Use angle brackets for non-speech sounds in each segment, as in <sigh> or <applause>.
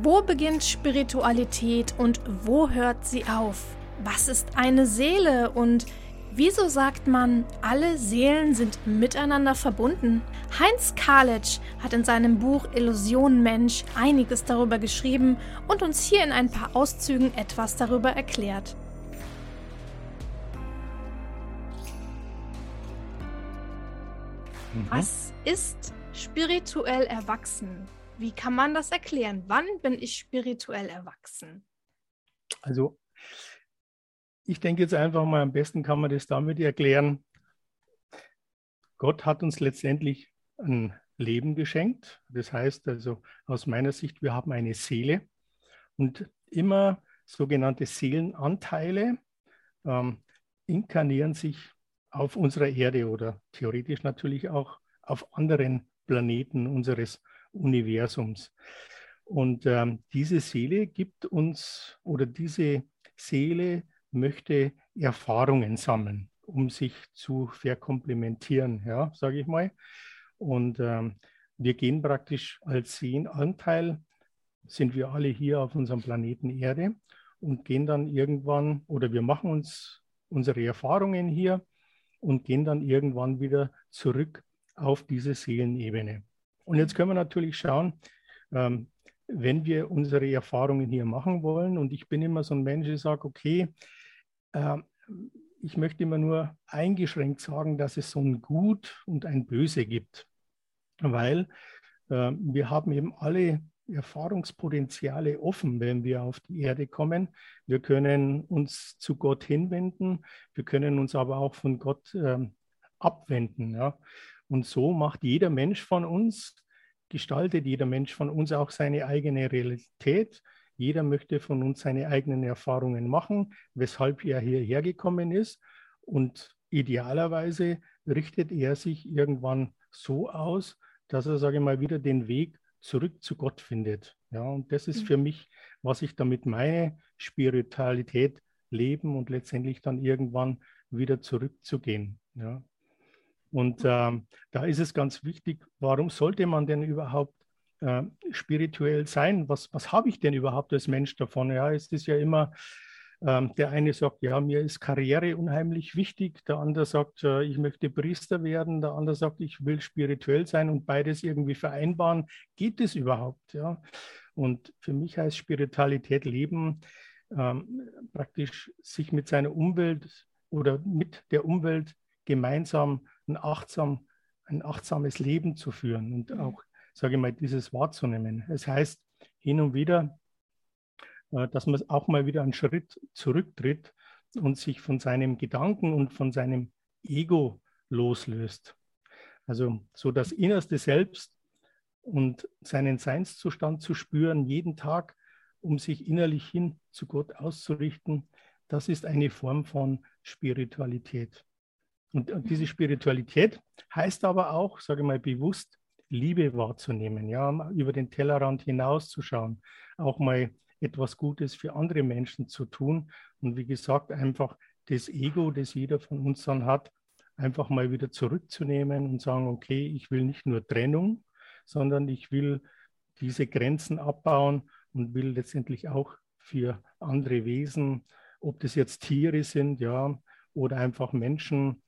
Wo beginnt Spiritualität und wo hört sie auf? Was ist eine Seele und wieso sagt man, alle Seelen sind miteinander verbunden? Heinz Kalitsch hat in seinem Buch Illusion Mensch einiges darüber geschrieben und uns hier in ein paar Auszügen etwas darüber erklärt. Mhm. Was ist spirituell erwachsen? Wie kann man das erklären? Wann bin ich spirituell erwachsen? Also, ich denke jetzt einfach mal, am besten kann man das damit erklären. Gott hat uns letztendlich ein Leben geschenkt. Das heißt also aus meiner Sicht, wir haben eine Seele und immer sogenannte Seelenanteile ähm, inkarnieren sich auf unserer Erde oder theoretisch natürlich auch auf anderen Planeten unseres Universums. Und ähm, diese Seele gibt uns oder diese Seele möchte Erfahrungen sammeln, um sich zu verkomplementieren, ja, sage ich mal. Und ähm, wir gehen praktisch als Seelenanteil, sind wir alle hier auf unserem Planeten Erde und gehen dann irgendwann oder wir machen uns unsere Erfahrungen hier und gehen dann irgendwann wieder zurück auf diese Seelenebene. Und jetzt können wir natürlich schauen, ähm, wenn wir unsere Erfahrungen hier machen wollen, und ich bin immer so ein Mensch, der sagt, okay, äh, ich möchte immer nur eingeschränkt sagen, dass es so ein Gut und ein Böse gibt, weil äh, wir haben eben alle Erfahrungspotenziale offen, wenn wir auf die Erde kommen. Wir können uns zu Gott hinwenden, wir können uns aber auch von Gott ähm, abwenden. Ja. Und so macht jeder Mensch von uns, gestaltet jeder Mensch von uns auch seine eigene Realität. Jeder möchte von uns seine eigenen Erfahrungen machen, weshalb er hierher gekommen ist. Und idealerweise richtet er sich irgendwann so aus, dass er, sage ich mal, wieder den Weg zurück zu Gott findet. Ja, und das ist mhm. für mich, was ich damit meine, Spiritualität leben und letztendlich dann irgendwann wieder zurückzugehen. Ja. Und äh, da ist es ganz wichtig, warum sollte man denn überhaupt äh, spirituell sein? Was, was habe ich denn überhaupt als Mensch davon? Ja, es ist ja immer, äh, der eine sagt, ja, mir ist Karriere unheimlich wichtig, der andere sagt, äh, ich möchte Priester werden, der andere sagt, ich will spirituell sein und beides irgendwie vereinbaren. Geht es überhaupt? Ja? Und für mich heißt Spiritualität leben, ähm, praktisch sich mit seiner Umwelt oder mit der Umwelt gemeinsam ein, achtsam, ein achtsames Leben zu führen und mhm. auch, sage ich mal, dieses wahrzunehmen. Es heißt hin und wieder, äh, dass man auch mal wieder einen Schritt zurücktritt und sich von seinem Gedanken und von seinem Ego loslöst. Also so das innerste Selbst und seinen Seinszustand zu spüren, jeden Tag, um sich innerlich hin zu Gott auszurichten, das ist eine Form von Spiritualität. Und, und diese Spiritualität heißt aber auch, sage ich mal bewusst, Liebe wahrzunehmen, ja, über den Tellerrand hinauszuschauen, auch mal etwas Gutes für andere Menschen zu tun. Und wie gesagt, einfach das Ego, das jeder von uns dann hat, einfach mal wieder zurückzunehmen und sagen, okay, ich will nicht nur Trennung, sondern ich will diese Grenzen abbauen und will letztendlich auch für andere Wesen, ob das jetzt Tiere sind, ja, oder einfach Menschen,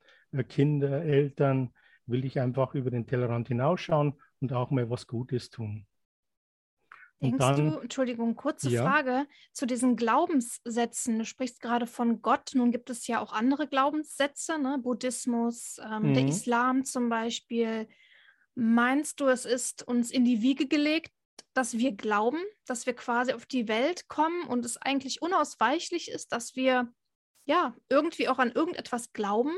Kinder, Eltern, will ich einfach über den Tellerrand hinausschauen und auch mal was Gutes tun. Denkst dann, du, Entschuldigung, kurze ja. Frage zu diesen Glaubenssätzen. Du sprichst gerade von Gott. Nun gibt es ja auch andere Glaubenssätze, ne? Buddhismus, ähm, mhm. der Islam zum Beispiel. Meinst du, es ist uns in die Wiege gelegt, dass wir glauben, dass wir quasi auf die Welt kommen und es eigentlich unausweichlich ist, dass wir ja irgendwie auch an irgendetwas glauben?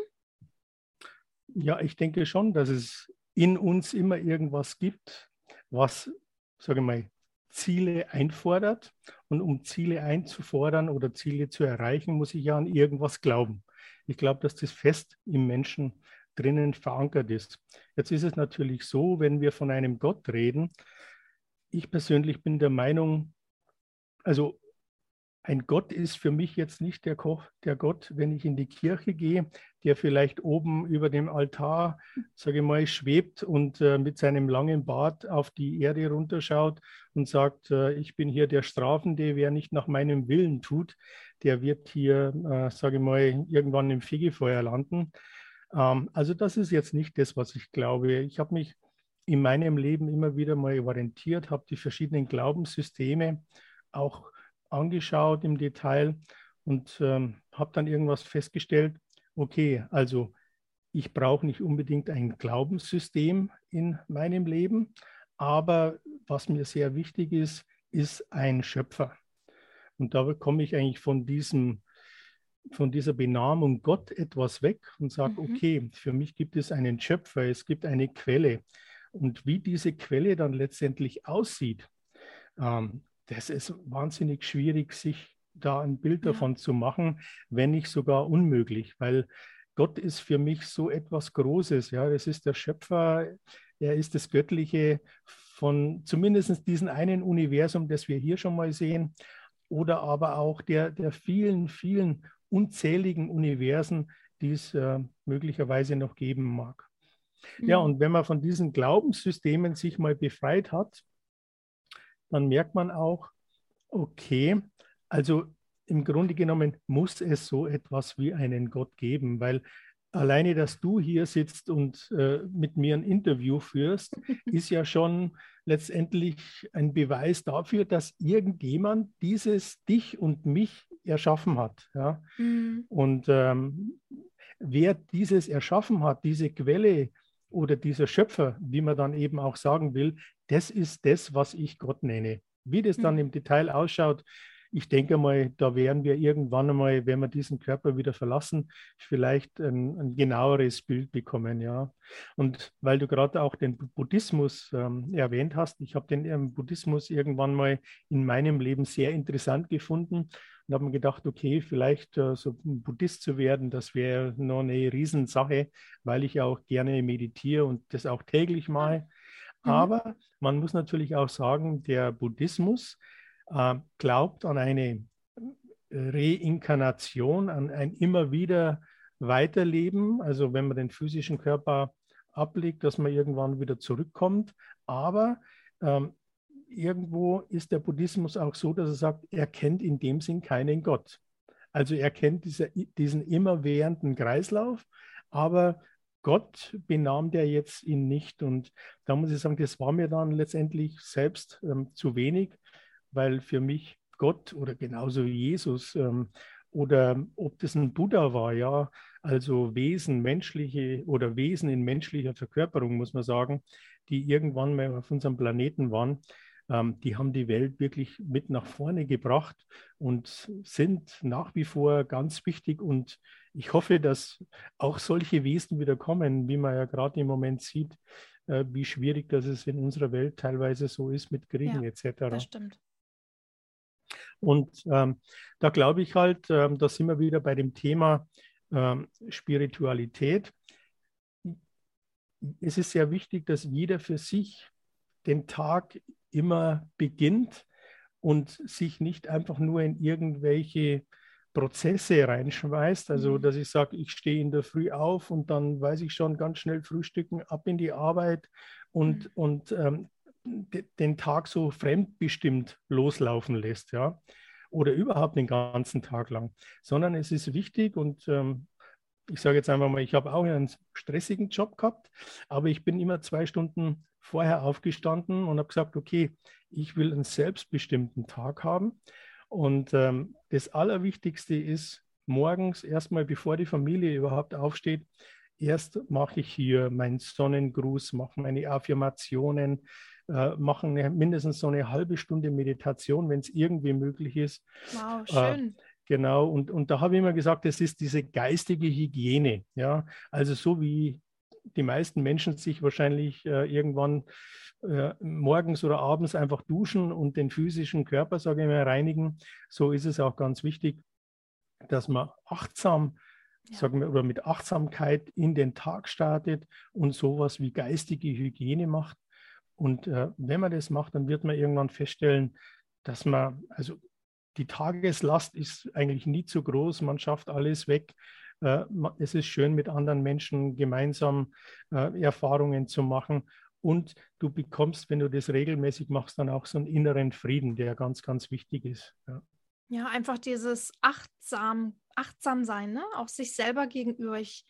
Ja, ich denke schon, dass es in uns immer irgendwas gibt, was, sage ich mal, Ziele einfordert. Und um Ziele einzufordern oder Ziele zu erreichen, muss ich ja an irgendwas glauben. Ich glaube, dass das fest im Menschen drinnen verankert ist. Jetzt ist es natürlich so, wenn wir von einem Gott reden, ich persönlich bin der Meinung, also ein Gott ist für mich jetzt nicht der, Koch, der Gott, wenn ich in die Kirche gehe, der vielleicht oben über dem Altar, sage ich mal, schwebt und äh, mit seinem langen Bart auf die Erde runterschaut und sagt, äh, ich bin hier der Strafende, wer nicht nach meinem Willen tut, der wird hier, äh, sage ich mal, irgendwann im Fegefeuer landen. Ähm, also das ist jetzt nicht das, was ich glaube. Ich habe mich in meinem Leben immer wieder mal orientiert, habe die verschiedenen Glaubenssysteme auch angeschaut im Detail und ähm, habe dann irgendwas festgestellt, okay, also ich brauche nicht unbedingt ein Glaubenssystem in meinem Leben, aber was mir sehr wichtig ist, ist ein Schöpfer. Und da komme ich eigentlich von diesem von dieser Benamung Gott etwas weg und sage, mhm. okay, für mich gibt es einen Schöpfer, es gibt eine Quelle. Und wie diese Quelle dann letztendlich aussieht, ähm, das ist wahnsinnig schwierig, sich da ein Bild ja. davon zu machen, wenn nicht sogar unmöglich, weil Gott ist für mich so etwas Großes. Ja, es ist der Schöpfer, er ist das Göttliche von zumindest diesem einen Universum, das wir hier schon mal sehen, oder aber auch der, der vielen, vielen unzähligen Universen, die es äh, möglicherweise noch geben mag. Mhm. Ja, und wenn man von diesen Glaubenssystemen sich mal befreit hat, dann merkt man auch, okay, also im Grunde genommen muss es so etwas wie einen Gott geben, weil alleine, dass du hier sitzt und äh, mit mir ein Interview führst, <laughs> ist ja schon letztendlich ein Beweis dafür, dass irgendjemand dieses dich und mich erschaffen hat. Ja? Mhm. Und ähm, wer dieses erschaffen hat, diese Quelle oder dieser Schöpfer, wie man dann eben auch sagen will, das ist das, was ich Gott nenne. Wie das dann mhm. im Detail ausschaut, ich denke mal, da werden wir irgendwann einmal, wenn wir diesen Körper wieder verlassen, vielleicht ein, ein genaueres Bild bekommen, ja. Und weil du gerade auch den Buddhismus ähm, erwähnt hast, ich habe den ähm, Buddhismus irgendwann mal in meinem Leben sehr interessant gefunden und habe mir gedacht, okay, vielleicht äh, so ein Buddhist zu werden, das wäre noch eine Riesensache, weil ich auch gerne meditiere und das auch täglich mache. Mhm. Aber man muss natürlich auch sagen, der Buddhismus glaubt an eine Reinkarnation, an ein immer wieder Weiterleben. Also wenn man den physischen Körper ablegt, dass man irgendwann wieder zurückkommt. Aber ähm, irgendwo ist der Buddhismus auch so, dass er sagt, er kennt in dem Sinn keinen Gott. Also er kennt diese, diesen immerwährenden Kreislauf, aber Gott benahm der jetzt ihn nicht. Und da muss ich sagen, das war mir dann letztendlich selbst ähm, zu wenig weil für mich Gott oder genauso wie Jesus ähm, oder ob das ein Buddha war, ja, also Wesen, menschliche oder Wesen in menschlicher Verkörperung, muss man sagen, die irgendwann mal auf unserem Planeten waren, ähm, die haben die Welt wirklich mit nach vorne gebracht und sind nach wie vor ganz wichtig. Und ich hoffe, dass auch solche Wesen wieder kommen, wie man ja gerade im Moment sieht, äh, wie schwierig das es in unserer Welt teilweise so ist mit Kriegen ja, etc. Das stimmt. Und ähm, da glaube ich halt, ähm, da sind wir wieder bei dem Thema ähm, Spiritualität. Es ist sehr wichtig, dass jeder für sich den Tag immer beginnt und sich nicht einfach nur in irgendwelche Prozesse reinschmeißt. Also, mhm. dass ich sage, ich stehe in der Früh auf und dann weiß ich schon ganz schnell frühstücken, ab in die Arbeit und, mhm. und ähm, den Tag so fremdbestimmt loslaufen lässt, ja, oder überhaupt den ganzen Tag lang, sondern es ist wichtig und ähm, ich sage jetzt einfach mal, ich habe auch einen stressigen Job gehabt, aber ich bin immer zwei Stunden vorher aufgestanden und habe gesagt, okay, ich will einen selbstbestimmten Tag haben. Und ähm, das Allerwichtigste ist, morgens erstmal, bevor die Familie überhaupt aufsteht, erst mache ich hier meinen Sonnengruß, mache meine Affirmationen, äh, machen mindestens so eine halbe Stunde Meditation, wenn es irgendwie möglich ist. Wow, äh, schön. Äh, genau, und, und da habe ich immer gesagt, das ist diese geistige Hygiene. Ja? Also so wie die meisten Menschen sich wahrscheinlich äh, irgendwann äh, morgens oder abends einfach duschen und den physischen Körper, sage ich mal, reinigen, so ist es auch ganz wichtig, dass man achtsam ja. sagen wir, oder mit Achtsamkeit in den Tag startet und sowas wie geistige Hygiene macht. Und äh, wenn man das macht, dann wird man irgendwann feststellen, dass man, also die Tageslast ist eigentlich nie zu groß, man schafft alles weg. Äh, es ist schön, mit anderen Menschen gemeinsam äh, Erfahrungen zu machen. Und du bekommst, wenn du das regelmäßig machst, dann auch so einen inneren Frieden, der ganz, ganz wichtig ist. Ja, ja einfach dieses achtsam, achtsam sein, ne? auch sich selber gegenüber. Ich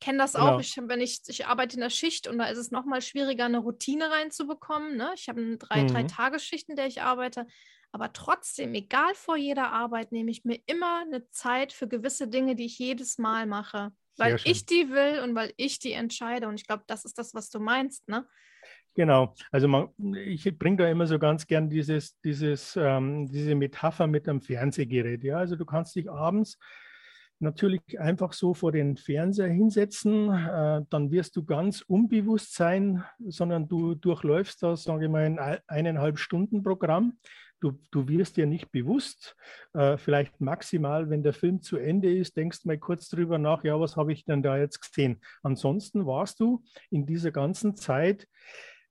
kenne das genau. auch. Ich, wenn ich, ich arbeite in der Schicht und da ist es nochmal schwieriger, eine Routine reinzubekommen. Ne? Ich habe eine drei, mhm. drei Tagesschicht, in der ich arbeite. Aber trotzdem, egal vor jeder Arbeit, nehme ich mir immer eine Zeit für gewisse Dinge, die ich jedes Mal mache. Weil ich die will und weil ich die entscheide. Und ich glaube, das ist das, was du meinst, ne? Genau, also man, ich bringe da immer so ganz gern dieses, dieses, ähm, diese Metapher mit einem Fernsehgerät. Ja? Also du kannst dich abends natürlich einfach so vor den Fernseher hinsetzen, äh, dann wirst du ganz unbewusst sein, sondern du durchläufst da, sage ich mal, ein eineinhalb Stunden Programm Du, du wirst dir nicht bewusst, äh, vielleicht maximal, wenn der Film zu Ende ist, denkst mal kurz drüber nach, ja, was habe ich denn da jetzt gesehen? Ansonsten warst du in dieser ganzen Zeit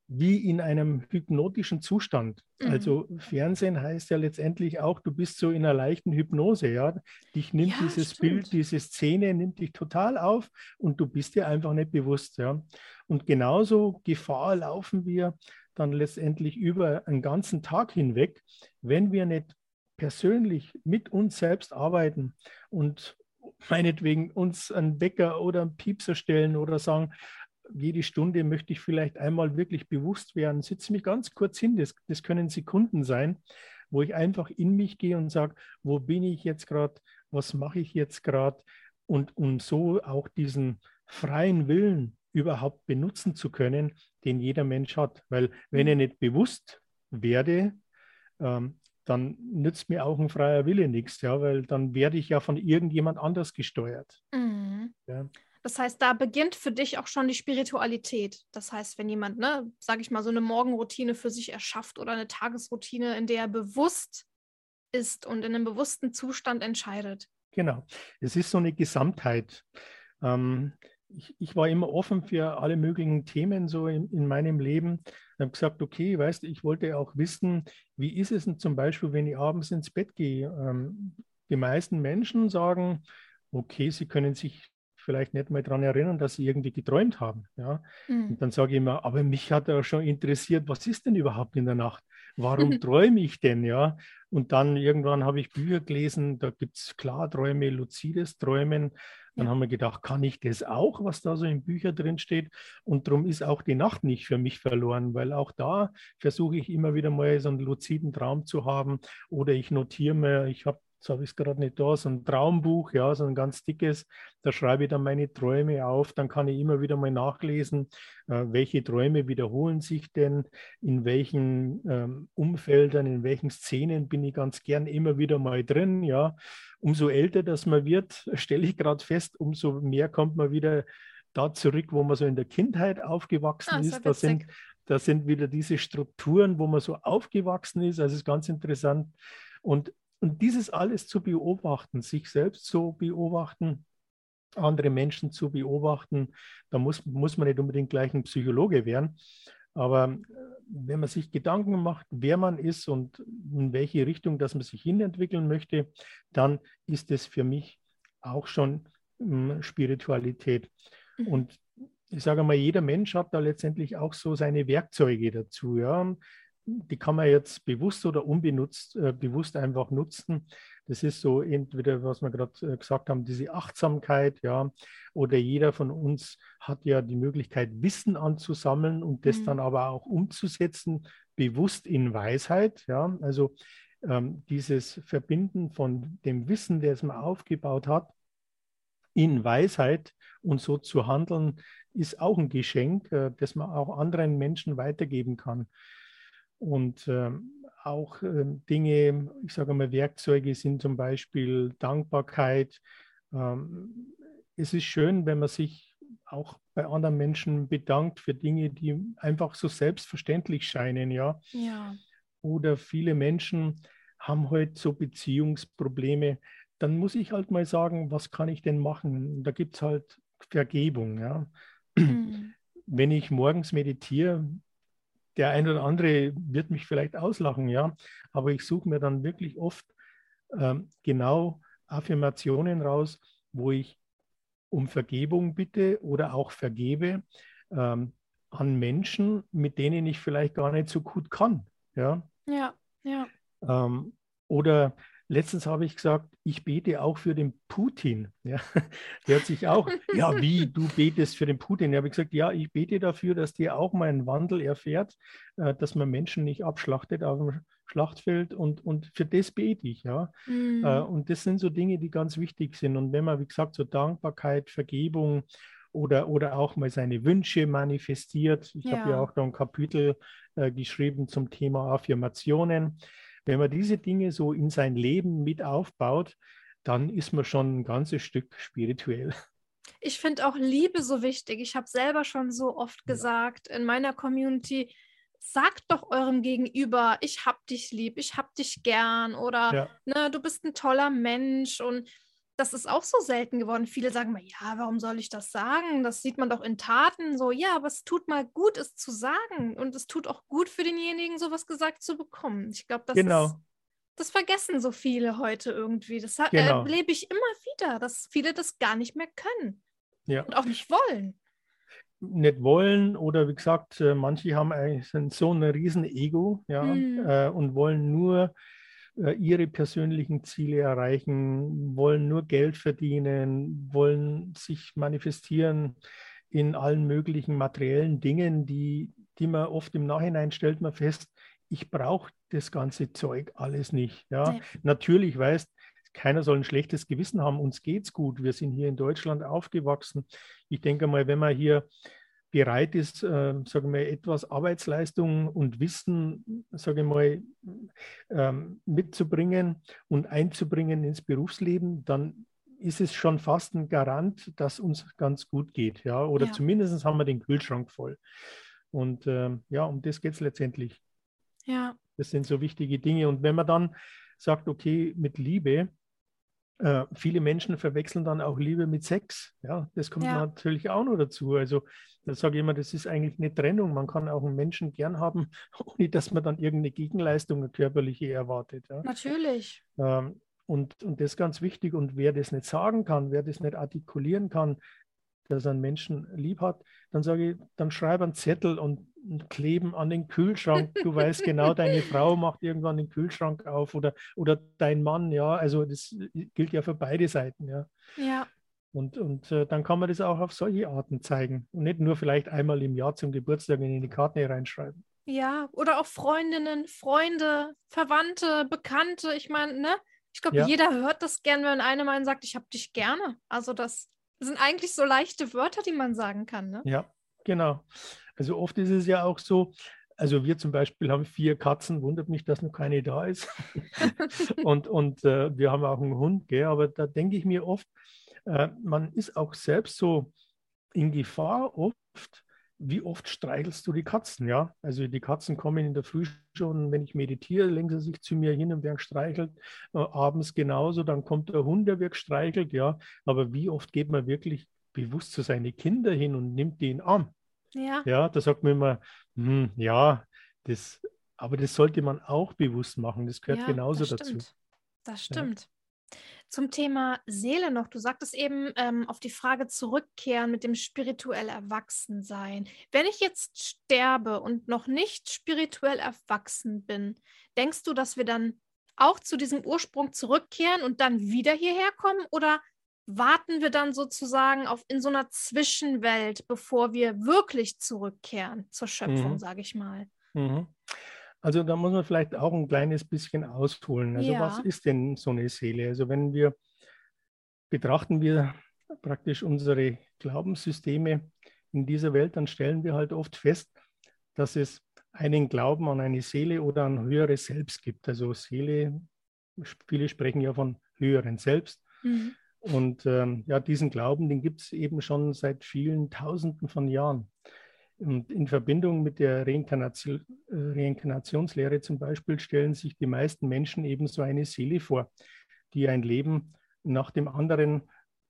wie in einem hypnotischen Zustand. Mhm. Also Fernsehen heißt ja letztendlich auch, du bist so in einer leichten Hypnose, ja. Dich nimmt ja, dieses stimmt. Bild, diese Szene nimmt dich total auf und du bist dir einfach nicht bewusst, ja. Und genauso Gefahr laufen wir, dann letztendlich über einen ganzen Tag hinweg, wenn wir nicht persönlich mit uns selbst arbeiten und meinetwegen uns einen Wecker oder einen Piepser stellen oder sagen, jede Stunde möchte ich vielleicht einmal wirklich bewusst werden, setze mich ganz kurz hin, das, das können Sekunden sein, wo ich einfach in mich gehe und sage, wo bin ich jetzt gerade, was mache ich jetzt gerade und um so auch diesen freien Willen überhaupt benutzen zu können, den jeder Mensch hat. Weil wenn ich mhm. nicht bewusst werde, ähm, dann nützt mir auch ein freier Wille nichts, ja, weil dann werde ich ja von irgendjemand anders gesteuert. Mhm. Ja. Das heißt, da beginnt für dich auch schon die Spiritualität. Das heißt, wenn jemand, ne, sage ich mal, so eine Morgenroutine für sich erschafft oder eine Tagesroutine, in der er bewusst ist und in einem bewussten Zustand entscheidet. Genau. Es ist so eine Gesamtheit. Ähm, ich, ich, war immer offen für alle möglichen Themen so in, in meinem Leben. Ich habe gesagt, okay, weißt du, ich wollte auch wissen, wie ist es denn zum Beispiel, wenn ich abends ins Bett gehe? Ähm, die meisten Menschen sagen, okay, sie können sich vielleicht nicht mal daran erinnern, dass sie irgendwie geträumt haben. Ja? Mhm. Und dann sage ich immer, aber mich hat ja schon interessiert, was ist denn überhaupt in der Nacht? Warum <laughs> träume ich denn? Ja? Und dann irgendwann habe ich Bücher gelesen, da gibt es Klarträume, luzides Träumen. Dann ja. haben wir gedacht, kann ich das auch, was da so in Büchern drin steht? Und darum ist auch die Nacht nicht für mich verloren, weil auch da versuche ich immer wieder mal so einen luziden Traum zu haben oder ich notiere mir, ich habe jetzt habe ich es gerade nicht da, so ein Traumbuch, ja, so ein ganz dickes, da schreibe ich dann meine Träume auf, dann kann ich immer wieder mal nachlesen, äh, welche Träume wiederholen sich denn, in welchen ähm, Umfeldern, in welchen Szenen bin ich ganz gern immer wieder mal drin, ja. Umso älter das man wird, <laughs> stelle ich gerade fest, umso mehr kommt man wieder da zurück, wo man so in der Kindheit aufgewachsen ah, ist. Da sind, da sind wieder diese Strukturen, wo man so aufgewachsen ist. Also es ist ganz interessant. Und und dieses alles zu beobachten, sich selbst zu beobachten, andere Menschen zu beobachten, da muss, muss man nicht unbedingt gleich ein Psychologe werden. Aber äh, wenn man sich Gedanken macht, wer man ist und in welche Richtung, dass man sich hinentwickeln möchte, dann ist es für mich auch schon um, Spiritualität. Mhm. Und ich sage mal, jeder Mensch hat da letztendlich auch so seine Werkzeuge dazu. Ja die kann man jetzt bewusst oder unbenutzt, äh, bewusst einfach nutzen. Das ist so entweder, was wir gerade äh, gesagt haben, diese Achtsamkeit, ja, oder jeder von uns hat ja die Möglichkeit, Wissen anzusammeln und das mhm. dann aber auch umzusetzen, bewusst in Weisheit, ja. Also ähm, dieses Verbinden von dem Wissen, das man aufgebaut hat, in Weisheit und so zu handeln, ist auch ein Geschenk, äh, das man auch anderen Menschen weitergeben kann. Und ähm, auch ähm, Dinge, ich sage mal, Werkzeuge sind zum Beispiel Dankbarkeit. Ähm, es ist schön, wenn man sich auch bei anderen Menschen bedankt für Dinge, die einfach so selbstverständlich scheinen, ja. ja. Oder viele Menschen haben heute halt so Beziehungsprobleme. Dann muss ich halt mal sagen, was kann ich denn machen? Da gibt es halt Vergebung, ja. Mhm. Wenn ich morgens meditiere, der ein oder andere wird mich vielleicht auslachen, ja, aber ich suche mir dann wirklich oft ähm, genau Affirmationen raus, wo ich um Vergebung bitte oder auch vergebe ähm, an Menschen, mit denen ich vielleicht gar nicht so gut kann. Ja, ja. ja. Ähm, oder letztens habe ich gesagt, ich bete auch für den Putin. <laughs> Ja, der hat sich auch, <laughs> ja, wie, du betest für den Putin? Ja, habe ich gesagt, ja, ich bete dafür, dass der auch mal einen Wandel erfährt, äh, dass man Menschen nicht abschlachtet auf dem Schlachtfeld und, und für das bete ich, ja. Mhm. Äh, und das sind so Dinge, die ganz wichtig sind. Und wenn man, wie gesagt, so Dankbarkeit, Vergebung oder, oder auch mal seine Wünsche manifestiert, ich ja. habe ja auch da ein Kapitel äh, geschrieben zum Thema Affirmationen. Wenn man diese Dinge so in sein Leben mit aufbaut, dann ist man schon ein ganzes Stück spirituell. Ich finde auch Liebe so wichtig. Ich habe selber schon so oft gesagt in meiner Community, sagt doch eurem Gegenüber, ich hab dich lieb, ich hab dich gern oder ja. ne, du bist ein toller Mensch und das ist auch so selten geworden. Viele sagen mal, ja, warum soll ich das sagen? Das sieht man doch in Taten so. Ja, aber es tut mal gut, es zu sagen. Und es tut auch gut für denjenigen, sowas gesagt zu bekommen. Ich glaube, das genau. ist, das vergessen so viele heute irgendwie. Das genau. erlebe ich immer wieder, dass viele das gar nicht mehr können. Ja. Und auch nicht wollen. Nicht wollen oder wie gesagt, äh, manche haben eigentlich so ein riesen Ego ja, mhm. äh, und wollen nur ihre persönlichen Ziele erreichen, wollen nur Geld verdienen, wollen sich manifestieren in allen möglichen materiellen Dingen, die, die man oft im Nachhinein stellt man fest, ich brauche das ganze Zeug alles nicht. Ja? Nee. Natürlich weißt, keiner soll ein schlechtes Gewissen haben, uns geht's gut. Wir sind hier in Deutschland aufgewachsen. Ich denke mal, wenn man hier bereit ist, äh, sagen wir, etwas Arbeitsleistung und Wissen, sage ich mal, ähm, mitzubringen und einzubringen ins Berufsleben, dann ist es schon fast ein Garant, dass uns ganz gut geht. Ja? Oder ja. zumindest haben wir den Kühlschrank voll. Und ähm, ja, um das geht es letztendlich. Ja. Das sind so wichtige Dinge. Und wenn man dann sagt, okay, mit Liebe, äh, viele Menschen verwechseln dann auch Liebe mit Sex. Ja, das kommt ja. natürlich auch noch dazu. Also da sage ich immer, das ist eigentlich eine Trennung. Man kann auch einen Menschen gern haben, <laughs> ohne dass man dann irgendeine Gegenleistung, eine körperliche erwartet. Ja. Natürlich. Ähm, und, und das ist ganz wichtig. Und wer das nicht sagen kann, wer das nicht artikulieren kann, dass er einen Menschen lieb hat, dann sage ich, dann schreibe einen Zettel und, und kleben an den Kühlschrank. Du weißt genau, <laughs> deine Frau macht irgendwann den Kühlschrank auf oder, oder dein Mann, ja. Also das gilt ja für beide Seiten, ja. Ja. Und, und äh, dann kann man das auch auf solche Arten zeigen und nicht nur vielleicht einmal im Jahr zum Geburtstag in die Karte reinschreiben. Ja, oder auch Freundinnen, Freunde, Verwandte, Bekannte. Ich meine, ne? Ich glaube, ja. jeder hört das gern, wenn einer mal sagt, ich habe dich gerne. Also das sind eigentlich so leichte Wörter, die man sagen kann, ne? Ja, genau. Also oft ist es ja auch so, also wir zum Beispiel haben vier Katzen, wundert mich, dass noch keine da ist. <laughs> und und äh, wir haben auch einen Hund, gell? aber da denke ich mir oft, äh, man ist auch selbst so in Gefahr oft, wie oft streichelst du die Katzen, ja? Also die Katzen kommen in der Früh schon, wenn ich meditiere, lenken sie sich zu mir hin und werden gestreichelt. Äh, abends genauso, dann kommt der Hund, der wird gestreichelt, ja. Aber wie oft geht man wirklich bewusst zu seinen Kindern hin und nimmt die in den Arm? Ja. Ja, da sagt man immer, hm, ja, das, aber das sollte man auch bewusst machen. Das gehört ja, genauso das dazu. Das stimmt. Ja. Zum Thema Seele noch. Du sagtest eben ähm, auf die Frage zurückkehren mit dem spirituell Erwachsensein. Wenn ich jetzt sterbe und noch nicht spirituell erwachsen bin, denkst du, dass wir dann auch zu diesem Ursprung zurückkehren und dann wieder hierher kommen? Oder warten wir dann sozusagen auf in so einer Zwischenwelt, bevor wir wirklich zurückkehren zur Schöpfung, mhm. sage ich mal? Mhm. Also da muss man vielleicht auch ein kleines bisschen ausholen. Also ja. was ist denn so eine Seele? Also wenn wir betrachten wir praktisch unsere Glaubenssysteme in dieser Welt, dann stellen wir halt oft fest, dass es einen Glauben an eine Seele oder an höheres Selbst gibt. Also Seele, viele sprechen ja von höheren Selbst. Mhm. Und ähm, ja, diesen Glauben, den gibt es eben schon seit vielen Tausenden von Jahren. Und in Verbindung mit der Reinkarnation, äh, Reinkarnationslehre zum Beispiel stellen sich die meisten Menschen eben so eine Seele vor, die ein Leben nach dem anderen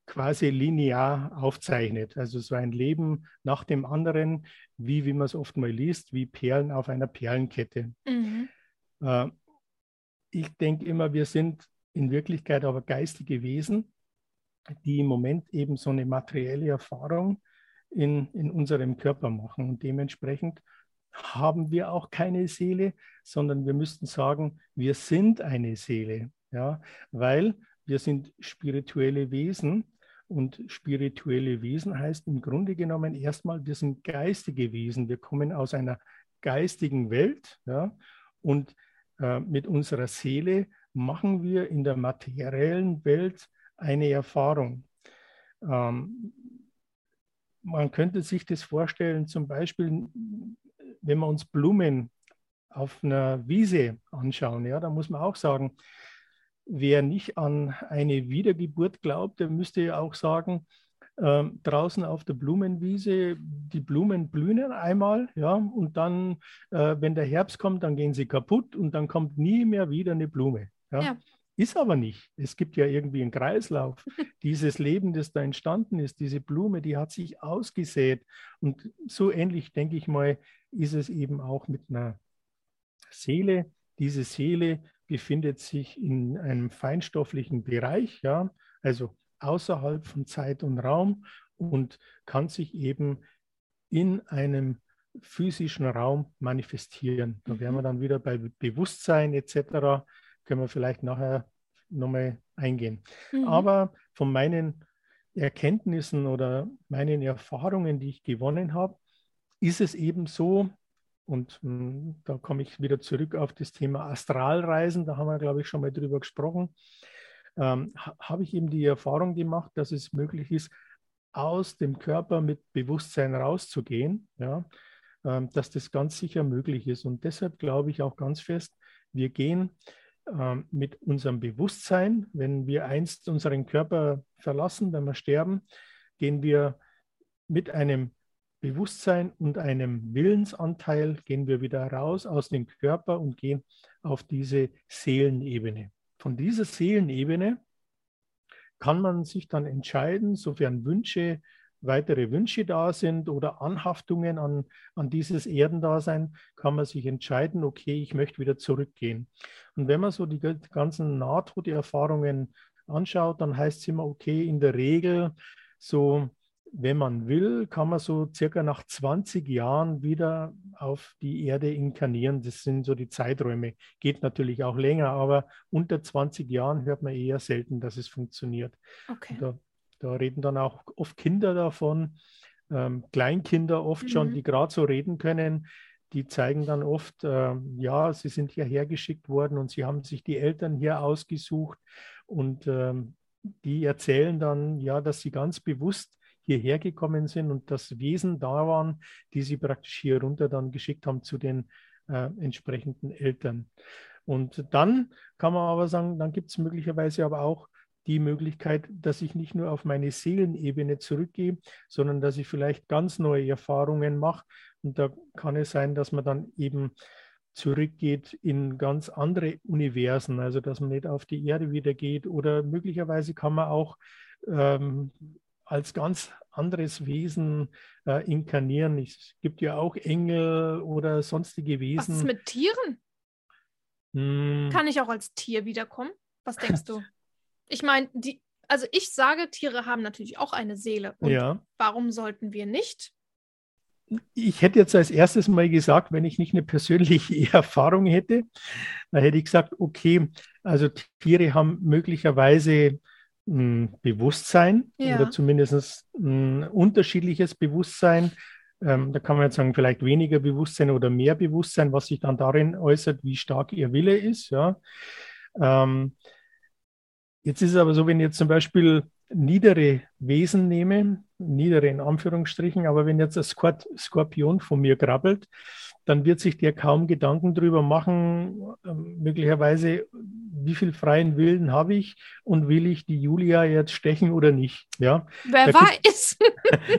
quasi linear aufzeichnet. Also so ein Leben nach dem anderen, wie, wie man es oft mal liest, wie Perlen auf einer Perlenkette. Mhm. Äh, ich denke immer, wir sind in Wirklichkeit aber geistige Wesen, die im Moment eben so eine materielle Erfahrung in, in unserem Körper machen. Und dementsprechend haben wir auch keine Seele, sondern wir müssten sagen, wir sind eine Seele, ja, weil wir sind spirituelle Wesen und spirituelle Wesen heißt im Grunde genommen erstmal, wir sind geistige Wesen. Wir kommen aus einer geistigen Welt ja, und äh, mit unserer Seele machen wir in der materiellen Welt eine Erfahrung. Ähm, man könnte sich das vorstellen, zum Beispiel, wenn wir uns Blumen auf einer Wiese anschauen, ja, da muss man auch sagen, wer nicht an eine Wiedergeburt glaubt, der müsste ja auch sagen, äh, draußen auf der Blumenwiese, die Blumen blühen einmal, ja, und dann, äh, wenn der Herbst kommt, dann gehen sie kaputt und dann kommt nie mehr wieder eine Blume. Ja. ja. Ist aber nicht. Es gibt ja irgendwie einen Kreislauf. <laughs> Dieses Leben, das da entstanden ist, diese Blume, die hat sich ausgesät. Und so ähnlich, denke ich mal, ist es eben auch mit einer Seele. Diese Seele befindet sich in einem feinstofflichen Bereich, ja, also außerhalb von Zeit und Raum und kann sich eben in einem physischen Raum manifestieren. Da wären wir mhm. dann wieder bei Bewusstsein etc können wir vielleicht nachher nochmal eingehen. Mhm. Aber von meinen Erkenntnissen oder meinen Erfahrungen, die ich gewonnen habe, ist es eben so, und mh, hm, da komme ich wieder zurück auf das Thema Astralreisen, da haben wir, glaube ich, schon mal drüber gesprochen, ähm, ha habe ich eben die Erfahrung gemacht, dass es möglich ist, aus dem Körper mit Bewusstsein rauszugehen, ja, ähm, dass das ganz sicher möglich ist. Und deshalb glaube ich auch ganz fest, wir gehen mit unserem Bewusstsein. Wenn wir einst unseren Körper verlassen, wenn wir sterben, gehen wir mit einem Bewusstsein und einem Willensanteil, gehen wir wieder raus aus dem Körper und gehen auf diese Seelenebene. Von dieser Seelenebene kann man sich dann entscheiden, sofern Wünsche weitere Wünsche da sind oder Anhaftungen an, an dieses Erdendasein, kann man sich entscheiden, okay, ich möchte wieder zurückgehen. Und wenn man so die ganzen Nahtoderfahrungen anschaut, dann heißt es immer, okay, in der Regel so, wenn man will, kann man so circa nach 20 Jahren wieder auf die Erde inkarnieren. Das sind so die Zeiträume. Geht natürlich auch länger, aber unter 20 Jahren hört man eher selten, dass es funktioniert. Okay. Da da reden dann auch oft Kinder davon, ähm, Kleinkinder oft mhm. schon, die gerade so reden können. Die zeigen dann oft, äh, ja, sie sind hierher geschickt worden und sie haben sich die Eltern hier ausgesucht und ähm, die erzählen dann, ja, dass sie ganz bewusst hierher gekommen sind und dass Wesen da waren, die sie praktisch hier runter dann geschickt haben zu den äh, entsprechenden Eltern. Und dann kann man aber sagen, dann gibt es möglicherweise aber auch die Möglichkeit, dass ich nicht nur auf meine Seelenebene zurückgehe, sondern dass ich vielleicht ganz neue Erfahrungen mache. Und da kann es sein, dass man dann eben zurückgeht in ganz andere Universen, also dass man nicht auf die Erde wieder geht oder möglicherweise kann man auch ähm, als ganz anderes Wesen äh, inkarnieren. Es gibt ja auch Engel oder sonstige Wesen. Was ist mit Tieren? Hm. Kann ich auch als Tier wiederkommen? Was denkst du? Ich meine, die, also ich sage, Tiere haben natürlich auch eine Seele. Und ja. warum sollten wir nicht? Ich hätte jetzt als erstes mal gesagt, wenn ich nicht eine persönliche <laughs> Erfahrung hätte, dann hätte ich gesagt, okay, also Tiere haben möglicherweise ein Bewusstsein ja. oder zumindest ein unterschiedliches Bewusstsein. Ähm, da kann man jetzt sagen, vielleicht weniger Bewusstsein oder mehr Bewusstsein, was sich dann darin äußert, wie stark ihr Wille ist. Ja. Ähm, Jetzt ist es aber so, wenn ich jetzt zum Beispiel niedere Wesen nehme, niedere in Anführungsstrichen, aber wenn jetzt ein Skorpion von mir krabbelt, dann wird sich der kaum Gedanken darüber machen, ähm, möglicherweise, wie viel freien Willen habe ich und will ich die Julia jetzt stechen oder nicht. Ja? Wer da weiß? <laughs>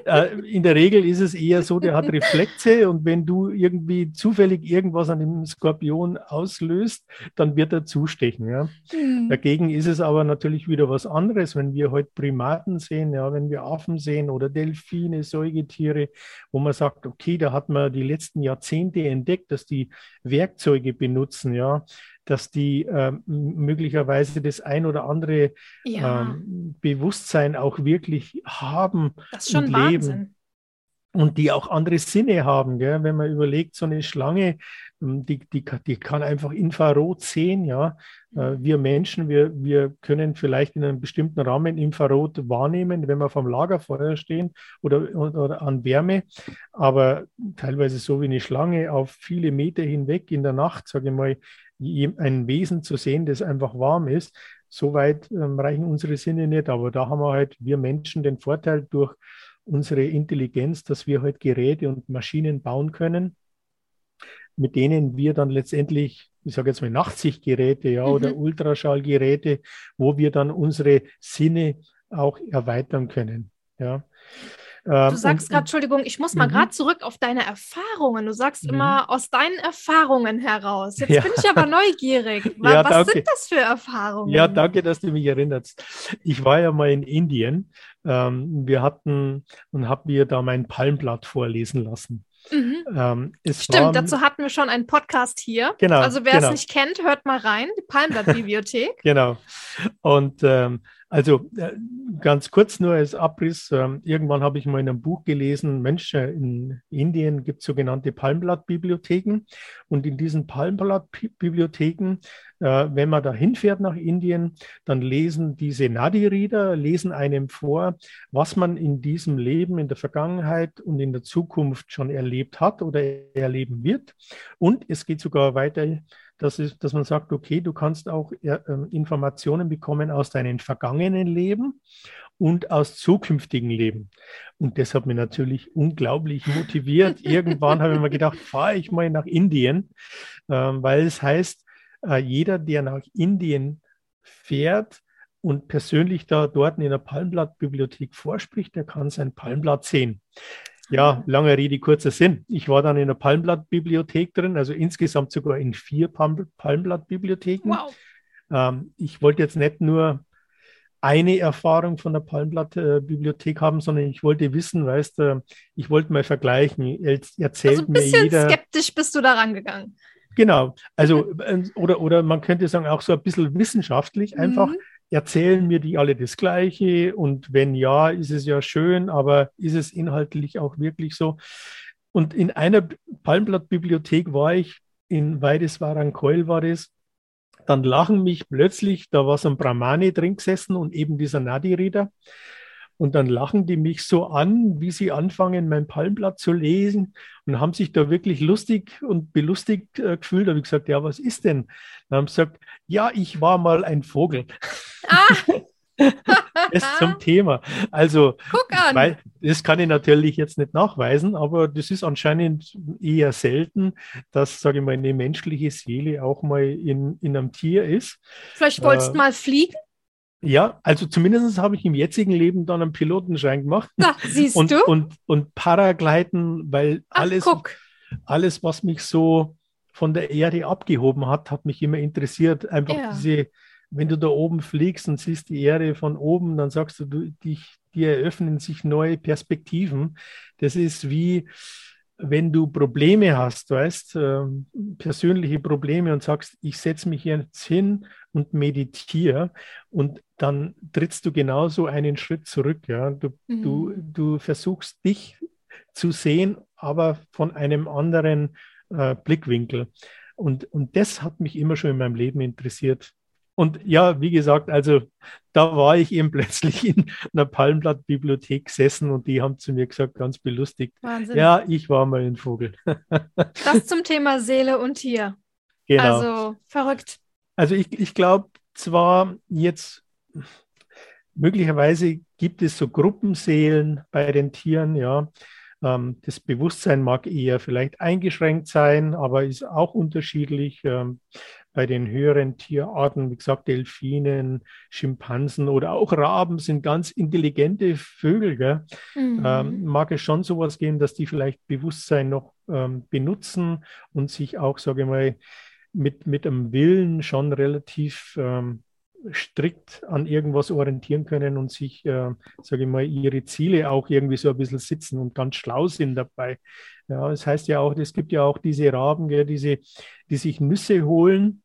Äh, in der Regel ist es eher so, der hat Reflexe und wenn du irgendwie zufällig irgendwas an dem Skorpion auslöst, dann wird er zustechen. Ja? Mhm. Dagegen ist es aber natürlich wieder was anderes, wenn wir heute Primaten sehen, ja, wenn wir Affen sehen oder Delfine, Säugetiere, wo man sagt, okay, da hat man die letzten Jahrzehnte Talente entdeckt, dass die Werkzeuge benutzen, ja, dass die äh, möglicherweise das ein oder andere ja. ähm, Bewusstsein auch wirklich haben das ist schon und leben. Wahnsinn. Und die auch andere Sinne haben, gell? wenn man überlegt, so eine Schlange, die, die, die kann einfach Infrarot sehen, ja. Äh, mhm. Wir Menschen, wir, wir können vielleicht in einem bestimmten Rahmen Infrarot wahrnehmen, wenn wir vom Lagerfeuer stehen oder, oder an Wärme, aber teilweise so wie eine Schlange auf viele Meter hinweg in der Nacht, sage ich mal, ein Wesen zu sehen, das einfach warm ist. So weit ähm, reichen unsere Sinne nicht, aber da haben wir halt, wir Menschen, den Vorteil durch unsere Intelligenz, dass wir halt Geräte und Maschinen bauen können, mit denen wir dann letztendlich, ich sage jetzt mal Nachtsichtgeräte ja, mhm. oder Ultraschallgeräte, wo wir dann unsere Sinne auch erweitern können. Ja. Ähm, du sagst gerade, Entschuldigung, ich muss mal gerade mhm. zurück auf deine Erfahrungen. Du sagst mhm. immer aus deinen Erfahrungen heraus. Jetzt ja. bin ich aber <laughs> neugierig. Was, ja, was sind das für Erfahrungen? Ja, danke, dass du mich erinnerst. Ich war ja mal in Indien. Ähm, wir hatten und habe mir da mein Palmblatt vorlesen lassen. Mhm. Ähm, Stimmt, dazu hatten wir schon einen Podcast hier. Genau. Also wer genau. es nicht kennt, hört mal rein, die Palmblatt-Bibliothek. <laughs> genau. Und ähm, also äh, ganz kurz nur als Abriss. Ähm, irgendwann habe ich mal in einem Buch gelesen, Mensch, äh, in Indien gibt es sogenannte Palmblattbibliotheken. Und in diesen Palmblattbibliotheken, äh, wenn man da hinfährt nach Indien, dann lesen diese Nadi-Reader, lesen einem vor, was man in diesem Leben, in der Vergangenheit und in der Zukunft schon erlebt hat oder erleben wird. Und es geht sogar weiter dass, ist, dass man sagt, okay, du kannst auch äh, Informationen bekommen aus deinen vergangenen Leben und aus zukünftigen Leben. Und das hat mich natürlich unglaublich motiviert. <laughs> Irgendwann habe ich mir gedacht, fahre ich mal nach Indien, äh, weil es heißt, äh, jeder, der nach Indien fährt, und persönlich da dort in der Palmblattbibliothek vorspricht, der kann sein Palmblatt sehen. Ja, lange Rede, kurzer Sinn. Ich war dann in der Palmblatt-Bibliothek drin, also insgesamt sogar in vier Palm Palmblatt-Bibliotheken. Wow. Ähm, ich wollte jetzt nicht nur eine Erfahrung von der Palmblatt-Bibliothek haben, sondern ich wollte wissen, weißt du, ich wollte mal vergleichen. Erzählt also ein bisschen mir jeder, skeptisch bist du da rangegangen. Genau, also äh, oder, oder man könnte sagen auch so ein bisschen wissenschaftlich einfach. Mhm erzählen mir die alle das Gleiche? Und wenn ja, ist es ja schön, aber ist es inhaltlich auch wirklich so? Und in einer Palmblattbibliothek war ich, in Weideswarankeul war das, dann lachen mich plötzlich, da war so ein Brahmani drin gesessen und eben dieser Nadi-Reader. Und dann lachen die mich so an, wie sie anfangen, mein Palmblatt zu lesen und haben sich da wirklich lustig und belustigt äh, gefühlt. Da habe ich gesagt, ja, was ist denn? Dann haben sie gesagt, ja, ich war mal ein Vogel. <laughs> Ah. das zum Thema. Also, weil, das kann ich natürlich jetzt nicht nachweisen, aber das ist anscheinend eher selten, dass, sage ich mal, eine menschliche Seele auch mal in, in einem Tier ist. Vielleicht wolltest du äh, mal fliegen? Ja, also zumindest habe ich im jetzigen Leben dann einen Pilotenschein gemacht. Na, siehst und, du? Und, und Paragleiten, weil Ach, alles, guck. alles, was mich so von der Erde abgehoben hat, hat mich immer interessiert. Einfach ja. diese, wenn du da oben fliegst und siehst die Erde von oben, dann sagst du, du dich, dir eröffnen sich neue Perspektiven. Das ist wie, wenn du Probleme hast, weißt, äh, persönliche Probleme und sagst, ich setze mich jetzt hin und meditiere und dann trittst du genauso einen Schritt zurück. Ja? Du, mhm. du, du versuchst dich zu sehen, aber von einem anderen äh, Blickwinkel. Und, und das hat mich immer schon in meinem Leben interessiert. Und ja, wie gesagt, also da war ich eben <laughs> plötzlich in einer Palmblattbibliothek gesessen und die haben zu mir gesagt, ganz belustigt, Wahnsinn. ja, ich war mal ein Vogel. <laughs> das zum Thema Seele und Tier. Genau. Also verrückt. Also ich, ich glaube zwar jetzt, möglicherweise gibt es so Gruppenseelen bei den Tieren, ja. Ähm, das Bewusstsein mag eher vielleicht eingeschränkt sein, aber ist auch unterschiedlich. Bei den höheren Tierarten, wie gesagt, Delfinen, Schimpansen oder auch Raben sind ganz intelligente Vögel. Mhm. Ähm, mag es schon sowas geben, dass die vielleicht Bewusstsein noch ähm, benutzen und sich auch, sage ich mal, mit, mit einem Willen schon relativ ähm, strikt an irgendwas orientieren können und sich, äh, sage ich mal, ihre Ziele auch irgendwie so ein bisschen sitzen und ganz schlau sind dabei. Ja, das heißt ja auch, es gibt ja auch diese Raben, gell, diese, die sich Nüsse holen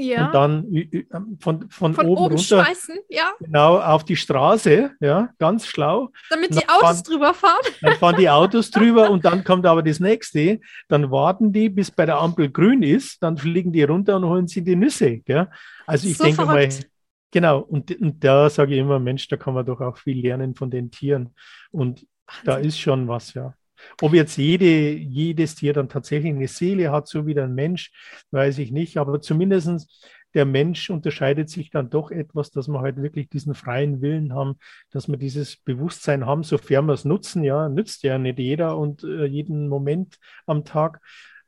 ja. und dann ähm, von, von, von oben, oben runter ja. genau auf die Straße, ja, ganz schlau. Damit die Autos fahren, drüber fahren. <laughs> Dann fahren die Autos drüber und dann kommt aber das nächste, dann warten die, bis bei der Ampel grün ist, dann fliegen die runter und holen sie die Nüsse. Gell? Also ich so denke verrückt. mal, genau, und, und da sage ich immer, Mensch, da kann man doch auch viel lernen von den Tieren. Und Wahnsinn. da ist schon was, ja. Ob jetzt jede, jedes Tier dann tatsächlich eine Seele hat, so wie der Mensch, weiß ich nicht. Aber zumindest der Mensch unterscheidet sich dann doch etwas, dass wir halt wirklich diesen freien Willen haben, dass wir dieses Bewusstsein haben, sofern wir es nutzen. Ja, nützt ja nicht jeder und äh, jeden Moment am Tag.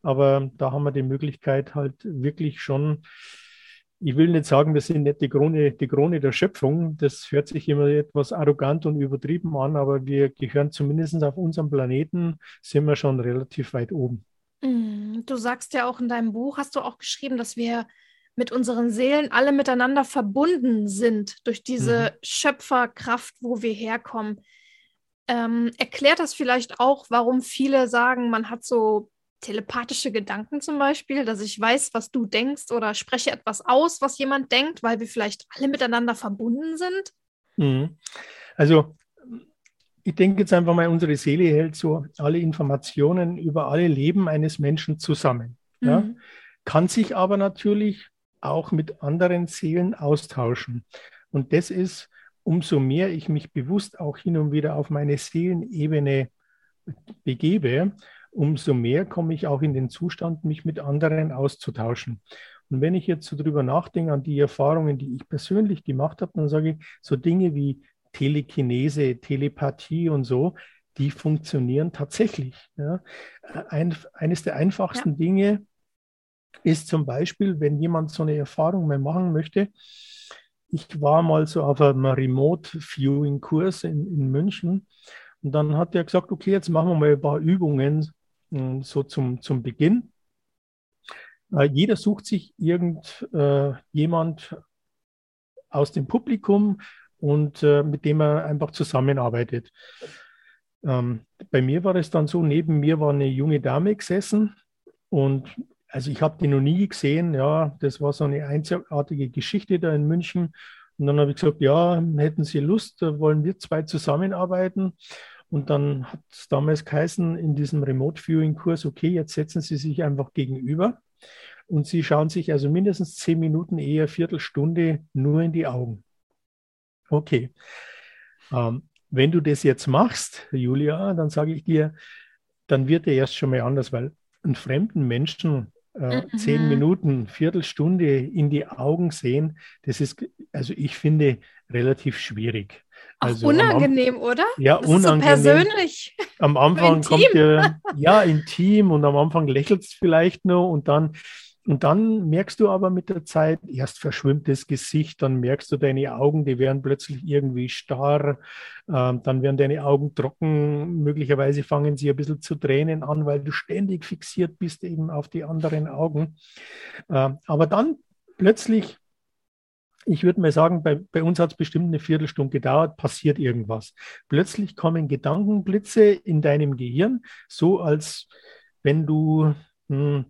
Aber da haben wir die Möglichkeit halt wirklich schon ich will nicht sagen, wir sind nicht die Krone, die Krone der Schöpfung. Das hört sich immer etwas arrogant und übertrieben an, aber wir gehören zumindest auf unserem Planeten, sind wir schon relativ weit oben. Mm, du sagst ja auch in deinem Buch, hast du auch geschrieben, dass wir mit unseren Seelen alle miteinander verbunden sind durch diese mhm. Schöpferkraft, wo wir herkommen. Ähm, erklärt das vielleicht auch, warum viele sagen, man hat so telepathische Gedanken zum Beispiel, dass ich weiß, was du denkst oder spreche etwas aus, was jemand denkt, weil wir vielleicht alle miteinander verbunden sind? Mhm. Also ich denke jetzt einfach mal, unsere Seele hält so alle Informationen über alle Leben eines Menschen zusammen. Mhm. Ja? Kann sich aber natürlich auch mit anderen Seelen austauschen. Und das ist, umso mehr ich mich bewusst auch hin und wieder auf meine Seelenebene begebe, umso mehr komme ich auch in den Zustand, mich mit anderen auszutauschen. Und wenn ich jetzt so drüber nachdenke an die Erfahrungen, die ich persönlich gemacht habe, dann sage ich, so Dinge wie Telekinese, Telepathie und so, die funktionieren tatsächlich. Ja. Ein, eines der einfachsten ja. Dinge ist zum Beispiel, wenn jemand so eine Erfahrung mal machen möchte, ich war mal so auf einem Remote-Viewing-Kurs in, in München und dann hat er gesagt, okay, jetzt machen wir mal ein paar Übungen, so zum, zum Beginn. Äh, jeder sucht sich irgendjemand äh, aus dem Publikum und äh, mit dem er einfach zusammenarbeitet. Ähm, bei mir war es dann so, neben mir war eine junge Dame gesessen und also ich habe die noch nie gesehen, ja, das war so eine einzigartige Geschichte da in München. Und dann habe ich gesagt, ja, hätten Sie Lust, wollen wir zwei zusammenarbeiten? Und dann hat es damals geheißen in diesem Remote Viewing Kurs, okay, jetzt setzen Sie sich einfach gegenüber und Sie schauen sich also mindestens zehn Minuten, eher Viertelstunde nur in die Augen. Okay. Ähm, wenn du das jetzt machst, Julia, dann sage ich dir, dann wird er erst schon mal anders, weil einen fremden Menschen äh, mhm. zehn Minuten, Viertelstunde in die Augen sehen, das ist, also ich finde, relativ schwierig. Also unangenehm, am, oder? Ja, das unangenehm. Ist so persönlich. Am Anfang kommt ja, <laughs> ja intim und am Anfang lächelt es vielleicht nur und dann und dann merkst du aber mit der Zeit, erst verschwimmt das Gesicht, dann merkst du deine Augen, die werden plötzlich irgendwie starr, ähm, dann werden deine Augen trocken, möglicherweise fangen sie ein bisschen zu tränen an, weil du ständig fixiert bist eben auf die anderen Augen. Ähm, aber dann plötzlich ich würde mal sagen, bei, bei uns hat es bestimmt eine Viertelstunde gedauert, passiert irgendwas. Plötzlich kommen Gedankenblitze in deinem Gehirn, so als wenn du, hm,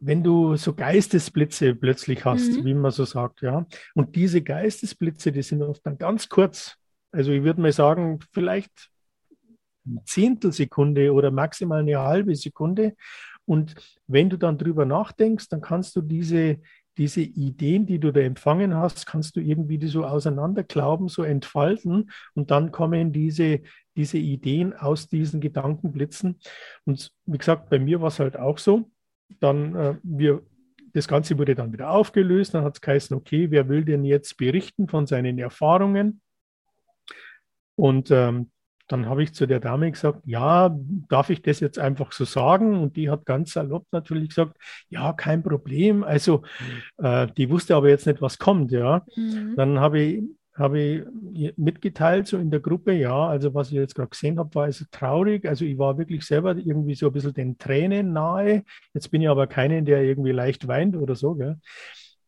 wenn du so Geistesblitze plötzlich hast, mhm. wie man so sagt, ja. Und diese Geistesblitze, die sind oft dann ganz kurz. Also ich würde mal sagen, vielleicht eine Zehntelsekunde oder maximal eine halbe Sekunde. Und wenn du dann drüber nachdenkst, dann kannst du diese, diese Ideen, die du da empfangen hast, kannst du irgendwie so auseinanderklauben, so entfalten und dann kommen diese, diese Ideen aus diesen Gedankenblitzen. Und wie gesagt, bei mir war es halt auch so. Dann äh, wir, das Ganze wurde dann wieder aufgelöst. Dann hat es geheißen, okay, wer will denn jetzt berichten von seinen Erfahrungen? Und ähm, dann habe ich zu der Dame gesagt, ja, darf ich das jetzt einfach so sagen? Und die hat ganz salopp natürlich gesagt, ja, kein Problem. Also äh, die wusste aber jetzt nicht, was kommt, ja. Mhm. Dann habe ich, habe ich mitgeteilt, so in der Gruppe, ja, also was ich jetzt gerade gesehen habe, war also traurig. Also ich war wirklich selber irgendwie so ein bisschen den Tränen nahe. Jetzt bin ich aber keinen, der irgendwie leicht weint oder so, gell.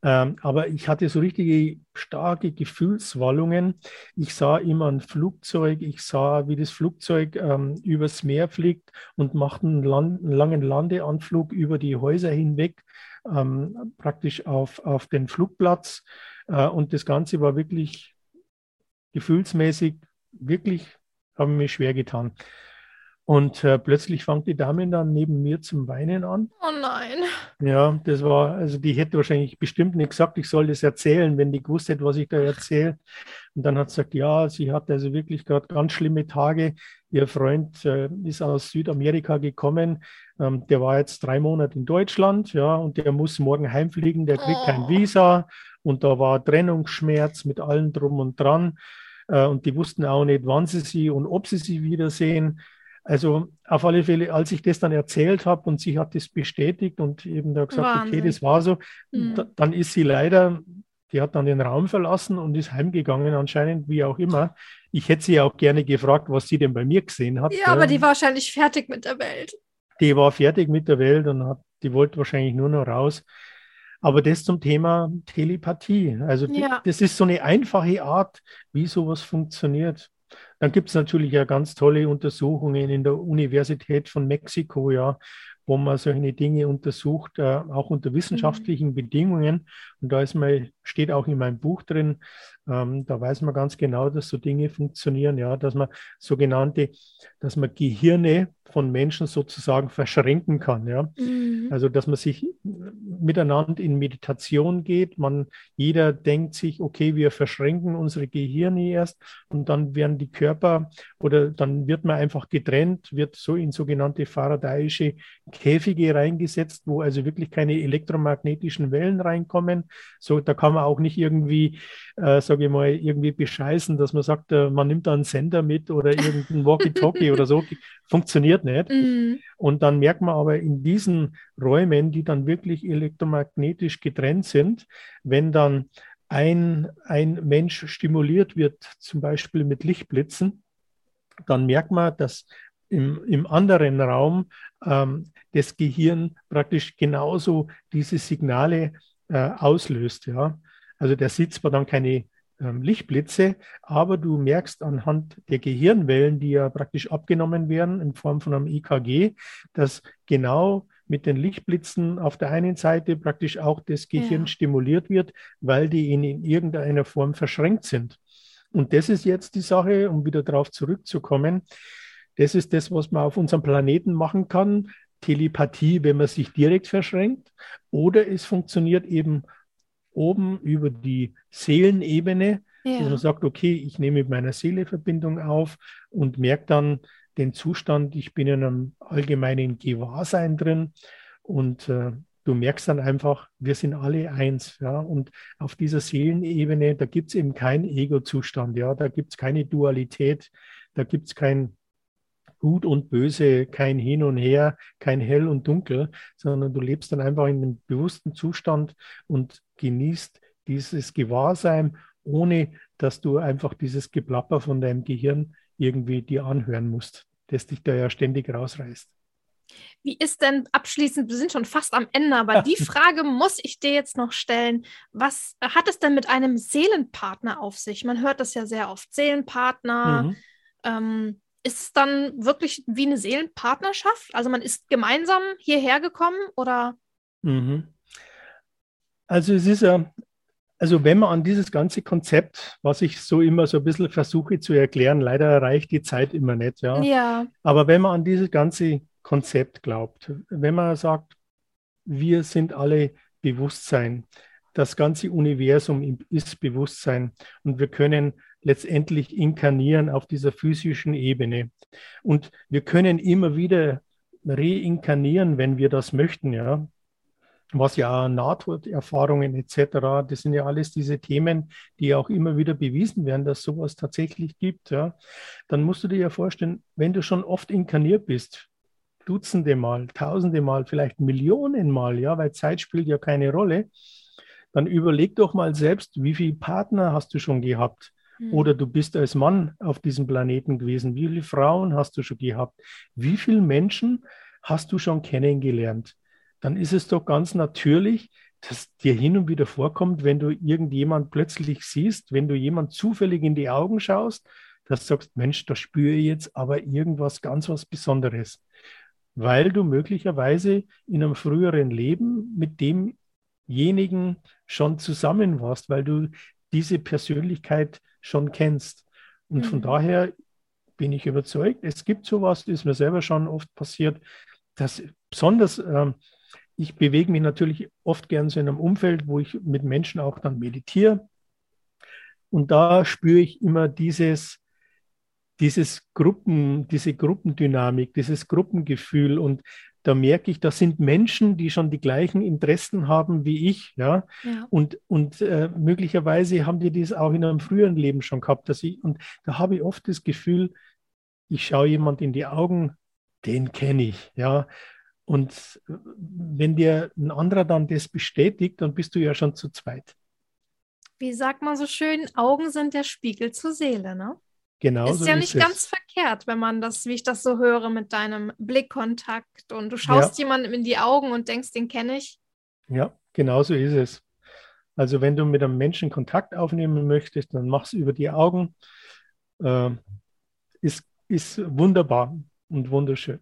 Ähm, aber ich hatte so richtige starke Gefühlswallungen. Ich sah immer ein Flugzeug, ich sah, wie das Flugzeug ähm, übers Meer fliegt und macht einen, Land, einen langen Landeanflug über die Häuser hinweg, ähm, praktisch auf, auf den Flugplatz. Äh, und das Ganze war wirklich gefühlsmäßig, wirklich, habe mir schwer getan. Und äh, plötzlich fängt die Dame dann neben mir zum Weinen an. Oh nein. Ja, das war, also die hätte wahrscheinlich bestimmt nicht gesagt, ich soll das erzählen, wenn die gewusst hätte, was ich da erzähle. Und dann hat sie gesagt, ja, sie hat also wirklich gerade ganz schlimme Tage. Ihr Freund äh, ist aus Südamerika gekommen. Ähm, der war jetzt drei Monate in Deutschland, ja, und der muss morgen heimfliegen, der kriegt oh. kein Visa. Und da war Trennungsschmerz mit allem drum und dran. Äh, und die wussten auch nicht, wann sie sie und ob sie sie wiedersehen. Also auf alle Fälle, als ich das dann erzählt habe und sie hat das bestätigt und eben da gesagt, Wahnsinn. okay, das war so, mhm. da, dann ist sie leider, die hat dann den Raum verlassen und ist heimgegangen anscheinend, wie auch immer. Ich hätte sie auch gerne gefragt, was sie denn bei mir gesehen hat. Ja, aber die war wahrscheinlich fertig mit der Welt. Die war fertig mit der Welt und hat, die wollte wahrscheinlich nur noch raus. Aber das zum Thema Telepathie. Also ja. das ist so eine einfache Art, wie sowas funktioniert. Dann gibt es natürlich ja ganz tolle Untersuchungen in der Universität von Mexiko, ja, wo man solche Dinge untersucht, äh, auch unter wissenschaftlichen mhm. Bedingungen. Und da ist mal, steht auch in meinem Buch drin, ähm, da weiß man ganz genau, dass so Dinge funktionieren, ja, dass man sogenannte, dass man Gehirne von Menschen sozusagen verschränken kann, ja. Mhm. Also dass man sich miteinander in Meditation geht. Man, jeder denkt sich, okay, wir verschränken unsere Gehirne erst und dann werden die Körper oder dann wird man einfach getrennt, wird so in sogenannte faradayische Käfige reingesetzt, wo also wirklich keine elektromagnetischen Wellen reinkommen. So, da kann man auch nicht irgendwie, äh, sage ich mal, irgendwie bescheißen, dass man sagt, äh, man nimmt da einen Sender mit oder irgendein Walkie-Talkie <laughs> oder so. Funktioniert nicht. Mhm. Und dann merkt man aber in diesen Räumen, die dann wirklich elektromagnetisch getrennt sind, wenn dann ein, ein Mensch stimuliert wird, zum Beispiel mit Lichtblitzen, dann merkt man, dass im, im anderen Raum ähm, das Gehirn praktisch genauso diese Signale äh, auslöst. Ja? Also der sieht zwar dann keine Lichtblitze, aber du merkst anhand der Gehirnwellen, die ja praktisch abgenommen werden in Form von einem EKG, dass genau mit den Lichtblitzen auf der einen Seite praktisch auch das Gehirn ja. stimuliert wird, weil die in, in irgendeiner Form verschränkt sind. Und das ist jetzt die Sache, um wieder darauf zurückzukommen. Das ist das, was man auf unserem Planeten machen kann. Telepathie, wenn man sich direkt verschränkt. Oder es funktioniert eben oben über die Seelenebene, ja. dass man sagt, okay, ich nehme mit meiner Seele Verbindung auf und merke dann den Zustand, ich bin in einem allgemeinen Gewahrsein drin und äh, du merkst dann einfach, wir sind alle eins. Ja? Und auf dieser Seelenebene, da gibt es eben keinen Ego-Zustand, ja? da gibt es keine Dualität, da gibt es kein Gut und Böse, kein Hin und Her, kein Hell und Dunkel, sondern du lebst dann einfach in einem bewussten Zustand und genießt dieses Gewahrsein, ohne dass du einfach dieses Geplapper von deinem Gehirn irgendwie dir anhören musst, das dich da ja ständig rausreißt. Wie ist denn abschließend, wir sind schon fast am Ende, aber <laughs> die Frage muss ich dir jetzt noch stellen. Was hat es denn mit einem Seelenpartner auf sich? Man hört das ja sehr oft, Seelenpartner. Mhm. Ähm, ist es dann wirklich wie eine Seelenpartnerschaft? Also man ist gemeinsam hierher gekommen oder? Mhm. Also es ist ja, also wenn man an dieses ganze Konzept, was ich so immer so ein bisschen versuche zu erklären, leider reicht die Zeit immer nicht, ja. ja. Aber wenn man an dieses ganze Konzept glaubt, wenn man sagt, wir sind alle Bewusstsein, das ganze Universum ist Bewusstsein und wir können letztendlich inkarnieren auf dieser physischen Ebene. Und wir können immer wieder reinkarnieren, wenn wir das möchten, ja. Was ja Nahtoderfahrungen etc., das sind ja alles diese Themen, die auch immer wieder bewiesen werden, dass sowas tatsächlich gibt, ja. Dann musst du dir ja vorstellen, wenn du schon oft inkarniert bist, Dutzende Mal, Tausende Mal, vielleicht Millionen Mal, ja, weil Zeit spielt ja keine Rolle, dann überleg doch mal selbst, wie viele Partner hast du schon gehabt? Mhm. Oder du bist als Mann auf diesem Planeten gewesen. Wie viele Frauen hast du schon gehabt? Wie viele Menschen hast du schon kennengelernt? Dann ist es doch ganz natürlich, das dir hin und wieder vorkommt, wenn du irgendjemand plötzlich siehst, wenn du jemand zufällig in die Augen schaust, dass du sagst, Mensch, da spüre ich jetzt aber irgendwas ganz was Besonderes, weil du möglicherweise in einem früheren Leben mit demjenigen schon zusammen warst, weil du diese Persönlichkeit schon kennst. Und mhm. von daher bin ich überzeugt, es gibt sowas, das ist mir selber schon oft passiert, dass besonders, äh, ich bewege mich natürlich oft gern so in einem Umfeld, wo ich mit Menschen auch dann meditiere. Und da spüre ich immer dieses, dieses Gruppen, diese Gruppendynamik, dieses Gruppengefühl. Und da merke ich, das sind Menschen, die schon die gleichen Interessen haben wie ich, ja. ja. Und, und äh, möglicherweise haben die das auch in einem früheren Leben schon gehabt. Dass ich, und da habe ich oft das Gefühl, ich schaue jemand in die Augen, den kenne ich, ja. Und wenn dir ein anderer dann das bestätigt, dann bist du ja schon zu zweit. Wie sagt man so schön, Augen sind der Spiegel zur Seele, ne? Genau. Ist so ja ist nicht es. ganz verkehrt, wenn man das, wie ich das so höre, mit deinem Blickkontakt und du schaust ja. jemandem in die Augen und denkst, den kenne ich. Ja, genau so ist es. Also wenn du mit einem Menschen Kontakt aufnehmen möchtest, dann mach es über die Augen. Äh, ist, ist wunderbar und wunderschön.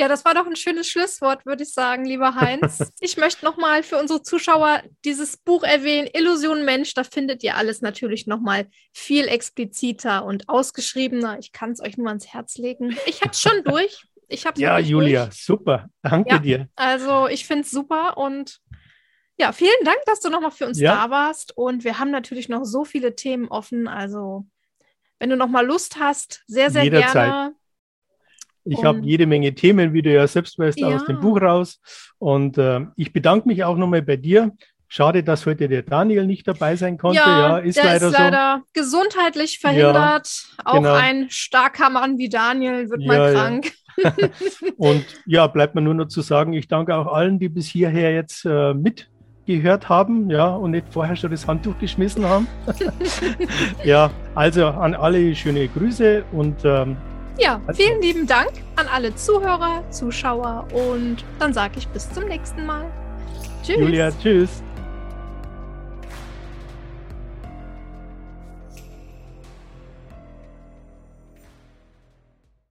Ja, das war doch ein schönes Schlusswort, würde ich sagen, lieber Heinz. <laughs> ich möchte nochmal für unsere Zuschauer dieses Buch erwähnen, Illusion Mensch. Da findet ihr alles natürlich nochmal viel expliziter und ausgeschriebener. Ich kann es euch nur ans Herz legen. Ich habe es schon <laughs> durch. Ich hab's ja, Julia, durch. super. Danke ja, dir. Also ich finde es super und ja, vielen Dank, dass du nochmal für uns ja. da warst. Und wir haben natürlich noch so viele Themen offen. Also wenn du nochmal Lust hast, sehr, sehr Jederzeit. gerne ich habe jede Menge Themen, wie du ja selbst weißt, ja. aus dem Buch raus. Und äh, ich bedanke mich auch nochmal bei dir. Schade, dass heute der Daniel nicht dabei sein konnte. Ja, ja ist der leider ist leider so. gesundheitlich verhindert. Ja, auch genau. ein starker Mann wie Daniel wird mal krank. <laughs> <laughs> Und ja, bleibt mir nur noch zu sagen, ich danke auch allen, die bis hierher jetzt äh, mitgehört haben, ja, und nicht vorher schon das Handtuch geschmissen haben. <laughs> ja, also an alle schöne Grüße und ähm, ja, vielen lieben Dank an alle Zuhörer, Zuschauer und dann sage ich bis zum nächsten Mal. Tschüss. Julia, tschüss.